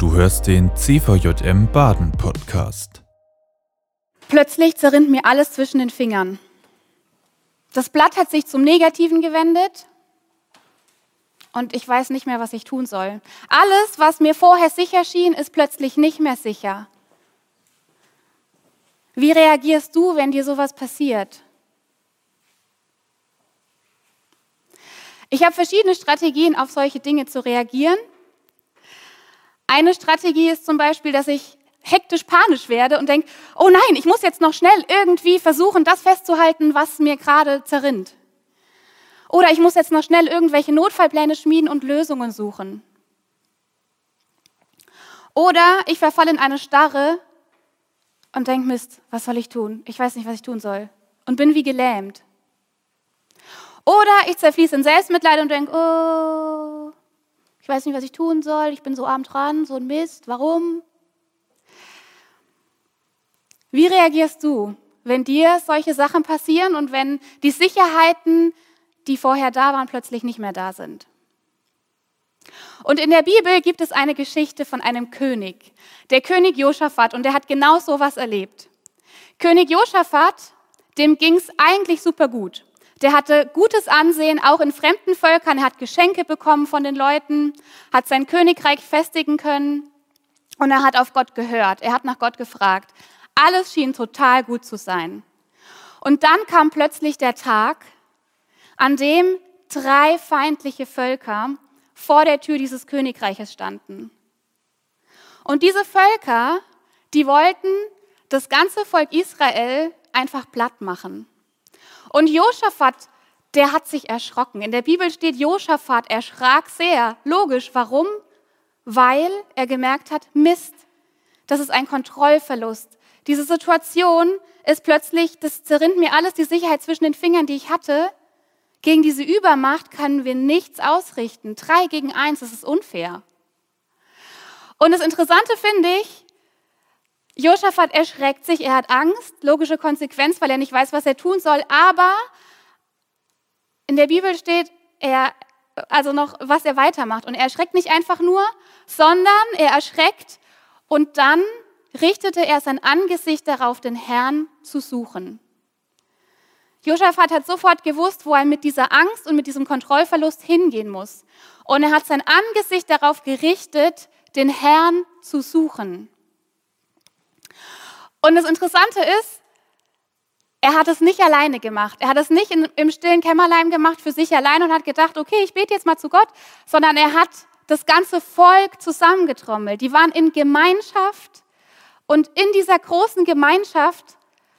Du hörst den CVJM Baden Podcast. Plötzlich zerrinnt mir alles zwischen den Fingern. Das Blatt hat sich zum Negativen gewendet und ich weiß nicht mehr, was ich tun soll. Alles, was mir vorher sicher schien, ist plötzlich nicht mehr sicher. Wie reagierst du, wenn dir sowas passiert? Ich habe verschiedene Strategien, auf solche Dinge zu reagieren. Eine Strategie ist zum Beispiel, dass ich hektisch panisch werde und denke, oh nein, ich muss jetzt noch schnell irgendwie versuchen, das festzuhalten, was mir gerade zerrinnt. Oder ich muss jetzt noch schnell irgendwelche Notfallpläne schmieden und Lösungen suchen. Oder ich verfalle in eine Starre und denke, Mist, was soll ich tun? Ich weiß nicht, was ich tun soll. Und bin wie gelähmt. Oder ich zerfließe in Selbstmitleid und denke, oh, ich weiß nicht, was ich tun soll, ich bin so arm dran, so ein Mist, warum? Wie reagierst du, wenn dir solche Sachen passieren und wenn die Sicherheiten, die vorher da waren, plötzlich nicht mehr da sind? Und in der Bibel gibt es eine Geschichte von einem König, der König Josaphat, und der hat genau so was erlebt. König Josaphat, dem ging es eigentlich super gut. Der hatte gutes Ansehen, auch in fremden Völkern. Er hat Geschenke bekommen von den Leuten, hat sein Königreich festigen können und er hat auf Gott gehört. Er hat nach Gott gefragt. Alles schien total gut zu sein. Und dann kam plötzlich der Tag, an dem drei feindliche Völker vor der Tür dieses Königreiches standen. Und diese Völker, die wollten das ganze Volk Israel einfach platt machen. Und Josaphat, der hat sich erschrocken. In der Bibel steht, Josaphat erschrak sehr. Logisch, warum? Weil er gemerkt hat, Mist, das ist ein Kontrollverlust. Diese Situation ist plötzlich, das zerrinnt mir alles die Sicherheit zwischen den Fingern, die ich hatte. Gegen diese Übermacht können wir nichts ausrichten. Drei gegen eins, das ist unfair. Und das Interessante finde ich, Josaphat erschreckt sich, er hat Angst, logische Konsequenz, weil er nicht weiß, was er tun soll. Aber in der Bibel steht, er, also noch, was er weitermacht. Und er erschreckt nicht einfach nur, sondern er erschreckt und dann richtete er sein Angesicht darauf, den Herrn zu suchen. Josaphat hat sofort gewusst, wo er mit dieser Angst und mit diesem Kontrollverlust hingehen muss. Und er hat sein Angesicht darauf gerichtet, den Herrn zu suchen. Und das Interessante ist, er hat es nicht alleine gemacht. Er hat es nicht in, im stillen Kämmerlein gemacht für sich allein und hat gedacht, okay, ich bete jetzt mal zu Gott, sondern er hat das ganze Volk zusammengetrommelt. Die waren in Gemeinschaft und in dieser großen Gemeinschaft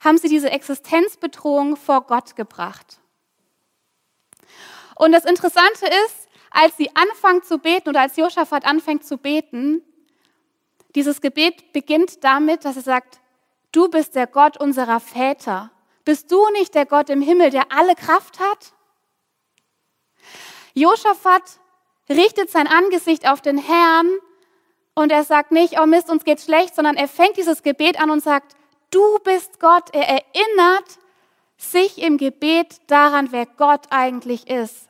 haben sie diese Existenzbedrohung vor Gott gebracht. Und das Interessante ist, als sie anfangen zu beten oder als Josaphat anfängt zu beten, dieses Gebet beginnt damit, dass er sagt, Du bist der Gott unserer Väter. Bist du nicht der Gott im Himmel, der alle Kraft hat? Josaphat richtet sein Angesicht auf den Herrn und er sagt nicht, oh Mist, uns geht's schlecht, sondern er fängt dieses Gebet an und sagt, du bist Gott. Er erinnert sich im Gebet daran, wer Gott eigentlich ist.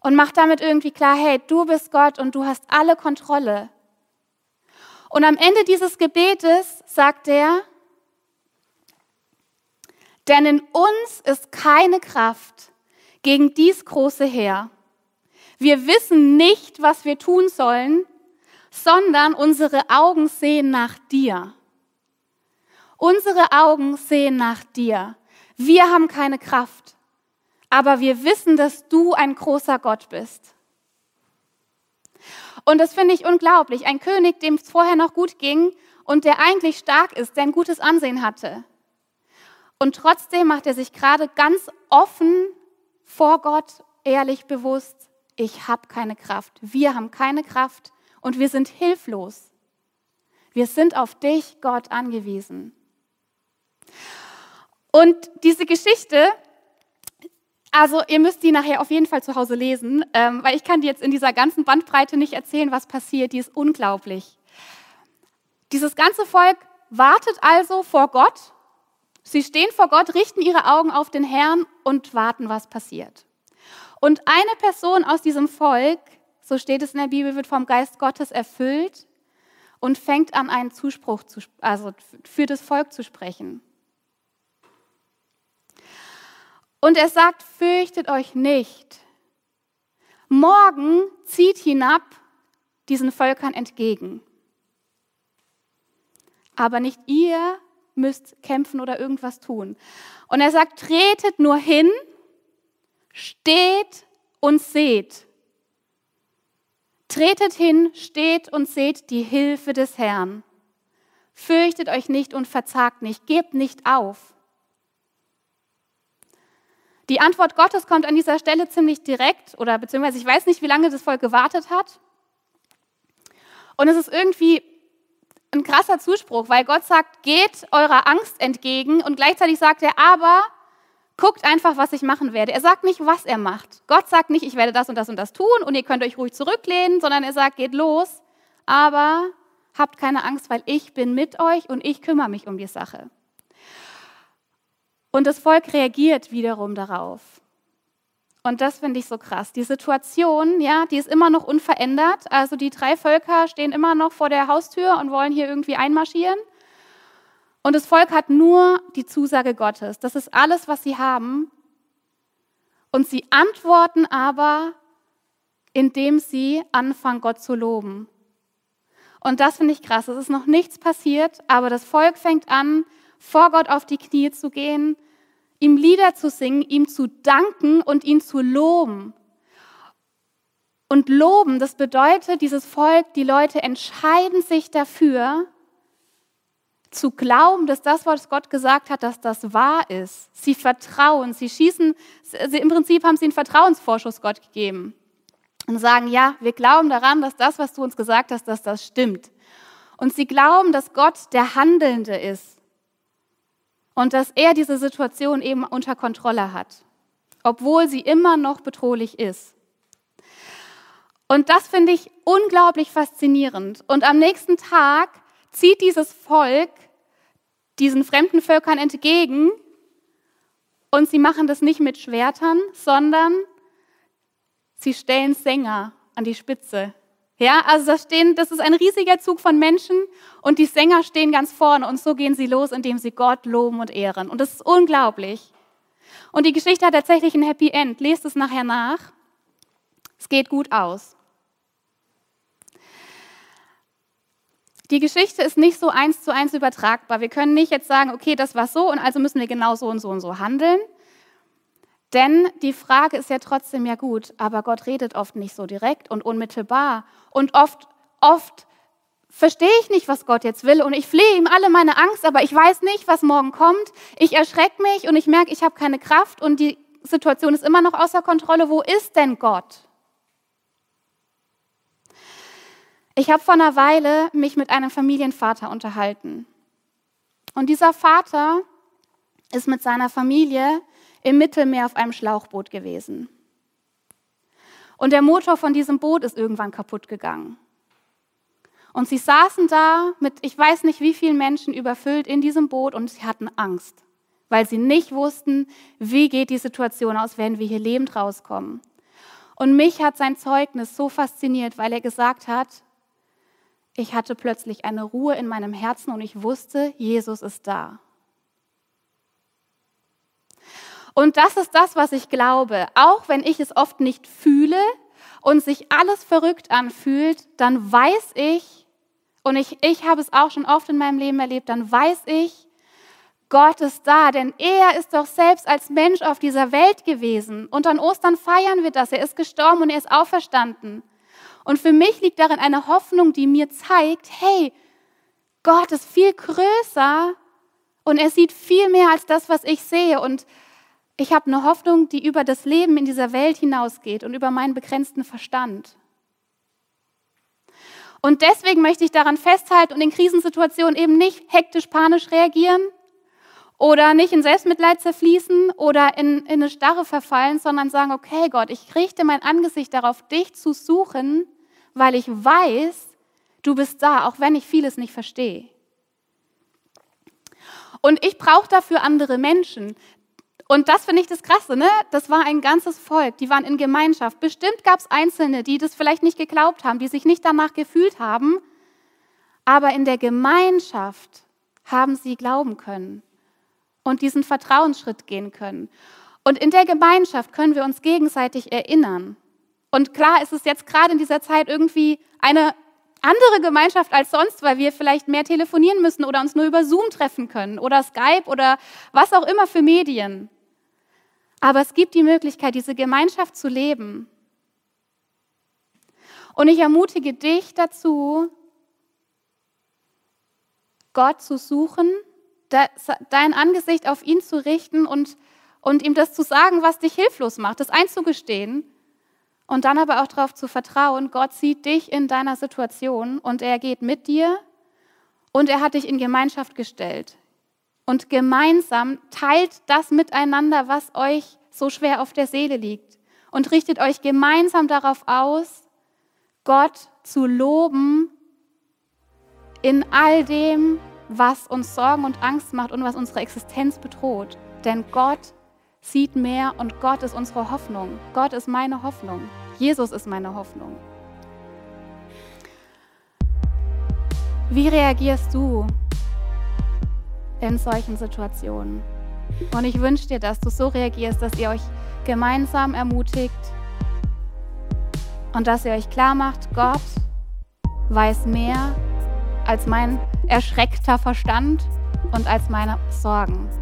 Und macht damit irgendwie klar, hey, du bist Gott und du hast alle Kontrolle. Und am Ende dieses Gebetes sagt er, denn in uns ist keine Kraft gegen dies große Heer. Wir wissen nicht, was wir tun sollen, sondern unsere Augen sehen nach dir. Unsere Augen sehen nach dir. Wir haben keine Kraft, aber wir wissen, dass du ein großer Gott bist. Und das finde ich unglaublich. Ein König, dem es vorher noch gut ging und der eigentlich stark ist, der ein gutes Ansehen hatte. Und trotzdem macht er sich gerade ganz offen vor Gott ehrlich bewusst, ich habe keine Kraft, wir haben keine Kraft und wir sind hilflos. Wir sind auf dich, Gott, angewiesen. Und diese Geschichte, also ihr müsst die nachher auf jeden Fall zu Hause lesen, ähm, weil ich kann dir jetzt in dieser ganzen Bandbreite nicht erzählen, was passiert. Die ist unglaublich. Dieses ganze Volk wartet also vor Gott. Sie stehen vor Gott, richten ihre Augen auf den Herrn und warten, was passiert. Und eine Person aus diesem Volk, so steht es in der Bibel, wird vom Geist Gottes erfüllt und fängt an, einen Zuspruch zu, also für das Volk zu sprechen. Und er sagt, fürchtet euch nicht. Morgen zieht hinab diesen Völkern entgegen. Aber nicht ihr müsst kämpfen oder irgendwas tun. Und er sagt, tretet nur hin, steht und seht. Tretet hin, steht und seht die Hilfe des Herrn. Fürchtet euch nicht und verzagt nicht, gebt nicht auf. Die Antwort Gottes kommt an dieser Stelle ziemlich direkt, oder beziehungsweise ich weiß nicht, wie lange das Volk gewartet hat. Und es ist irgendwie ein krasser Zuspruch, weil Gott sagt, geht eurer Angst entgegen und gleichzeitig sagt er, aber guckt einfach, was ich machen werde. Er sagt nicht, was er macht. Gott sagt nicht, ich werde das und das und das tun und ihr könnt euch ruhig zurücklehnen, sondern er sagt, geht los, aber habt keine Angst, weil ich bin mit euch und ich kümmere mich um die Sache. Und das Volk reagiert wiederum darauf. Und das finde ich so krass. Die Situation, ja, die ist immer noch unverändert. Also die drei Völker stehen immer noch vor der Haustür und wollen hier irgendwie einmarschieren. Und das Volk hat nur die Zusage Gottes. Das ist alles, was sie haben. Und sie antworten aber, indem sie anfangen, Gott zu loben. Und das finde ich krass. Es ist noch nichts passiert, aber das Volk fängt an, vor Gott auf die Knie zu gehen, ihm Lieder zu singen, ihm zu danken und ihn zu loben. Und loben, das bedeutet, dieses Volk, die Leute entscheiden sich dafür, zu glauben, dass das, was Gott gesagt hat, dass das wahr ist. Sie vertrauen, sie schießen, sie, im Prinzip haben sie einen Vertrauensvorschuss Gott gegeben und sagen, ja, wir glauben daran, dass das, was du uns gesagt hast, dass das stimmt. Und sie glauben, dass Gott der Handelnde ist und dass er diese Situation eben unter Kontrolle hat, obwohl sie immer noch bedrohlich ist. Und das finde ich unglaublich faszinierend. Und am nächsten Tag zieht dieses Volk diesen fremden Völkern entgegen und sie machen das nicht mit Schwertern, sondern sie stellen Sänger an die Spitze ja, also das, stehen, das ist ein riesiger Zug von Menschen und die Sänger stehen ganz vorne und so gehen sie los, indem sie Gott loben und ehren. Und das ist unglaublich. Und die Geschichte hat tatsächlich ein Happy End. Lest es nachher nach. Es geht gut aus. Die Geschichte ist nicht so eins zu eins übertragbar. Wir können nicht jetzt sagen, okay, das war so und also müssen wir genau so und so und so handeln, denn die Frage ist ja trotzdem ja gut, aber Gott redet oft nicht so direkt und unmittelbar. Und oft, oft verstehe ich nicht, was Gott jetzt will und ich flehe ihm alle meine Angst, aber ich weiß nicht, was morgen kommt. Ich erschrecke mich und ich merke, ich habe keine Kraft und die Situation ist immer noch außer Kontrolle. Wo ist denn Gott? Ich habe vor einer Weile mich mit einem Familienvater unterhalten. Und dieser Vater ist mit seiner Familie im Mittelmeer auf einem Schlauchboot gewesen. Und der Motor von diesem Boot ist irgendwann kaputt gegangen. Und sie saßen da mit, ich weiß nicht wie vielen Menschen überfüllt in diesem Boot und sie hatten Angst, weil sie nicht wussten, wie geht die Situation aus, wenn wir hier lebend rauskommen. Und mich hat sein Zeugnis so fasziniert, weil er gesagt hat, ich hatte plötzlich eine Ruhe in meinem Herzen und ich wusste, Jesus ist da. Und das ist das, was ich glaube. Auch wenn ich es oft nicht fühle und sich alles verrückt anfühlt, dann weiß ich, und ich, ich habe es auch schon oft in meinem Leben erlebt, dann weiß ich, Gott ist da, denn er ist doch selbst als Mensch auf dieser Welt gewesen. Und an Ostern feiern wir das. Er ist gestorben und er ist auferstanden. Und für mich liegt darin eine Hoffnung, die mir zeigt, hey, Gott ist viel größer und er sieht viel mehr als das, was ich sehe. Und ich habe eine Hoffnung, die über das Leben in dieser Welt hinausgeht und über meinen begrenzten Verstand. Und deswegen möchte ich daran festhalten und in Krisensituationen eben nicht hektisch, panisch reagieren oder nicht in Selbstmitleid zerfließen oder in, in eine Starre verfallen, sondern sagen, okay Gott, ich richte mein Angesicht darauf, dich zu suchen, weil ich weiß, du bist da, auch wenn ich vieles nicht verstehe. Und ich brauche dafür andere Menschen. Und das finde ich das Krasse, ne? Das war ein ganzes Volk, die waren in Gemeinschaft. Bestimmt gab es Einzelne, die das vielleicht nicht geglaubt haben, die sich nicht danach gefühlt haben. Aber in der Gemeinschaft haben sie glauben können und diesen Vertrauensschritt gehen können. Und in der Gemeinschaft können wir uns gegenseitig erinnern. Und klar ist es jetzt gerade in dieser Zeit irgendwie eine andere Gemeinschaft als sonst, weil wir vielleicht mehr telefonieren müssen oder uns nur über Zoom treffen können oder Skype oder was auch immer für Medien. Aber es gibt die Möglichkeit, diese Gemeinschaft zu leben. Und ich ermutige dich dazu, Gott zu suchen, dein Angesicht auf ihn zu richten und, und ihm das zu sagen, was dich hilflos macht, das einzugestehen und dann aber auch darauf zu vertrauen, Gott sieht dich in deiner Situation und er geht mit dir und er hat dich in Gemeinschaft gestellt. Und gemeinsam teilt das miteinander, was euch so schwer auf der Seele liegt und richtet euch gemeinsam darauf aus, Gott zu loben in all dem, was uns Sorgen und Angst macht und was unsere Existenz bedroht. Denn Gott sieht mehr und Gott ist unsere Hoffnung. Gott ist meine Hoffnung. Jesus ist meine Hoffnung. Wie reagierst du in solchen Situationen? Und ich wünsche dir, dass du so reagierst, dass ihr euch gemeinsam ermutigt und dass ihr euch klar macht, Gott weiß mehr als mein erschreckter Verstand und als meine Sorgen.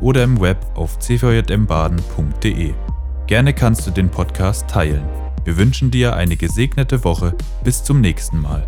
oder im Web auf cvjmbaden.de. Gerne kannst du den Podcast teilen. Wir wünschen dir eine gesegnete Woche. Bis zum nächsten Mal.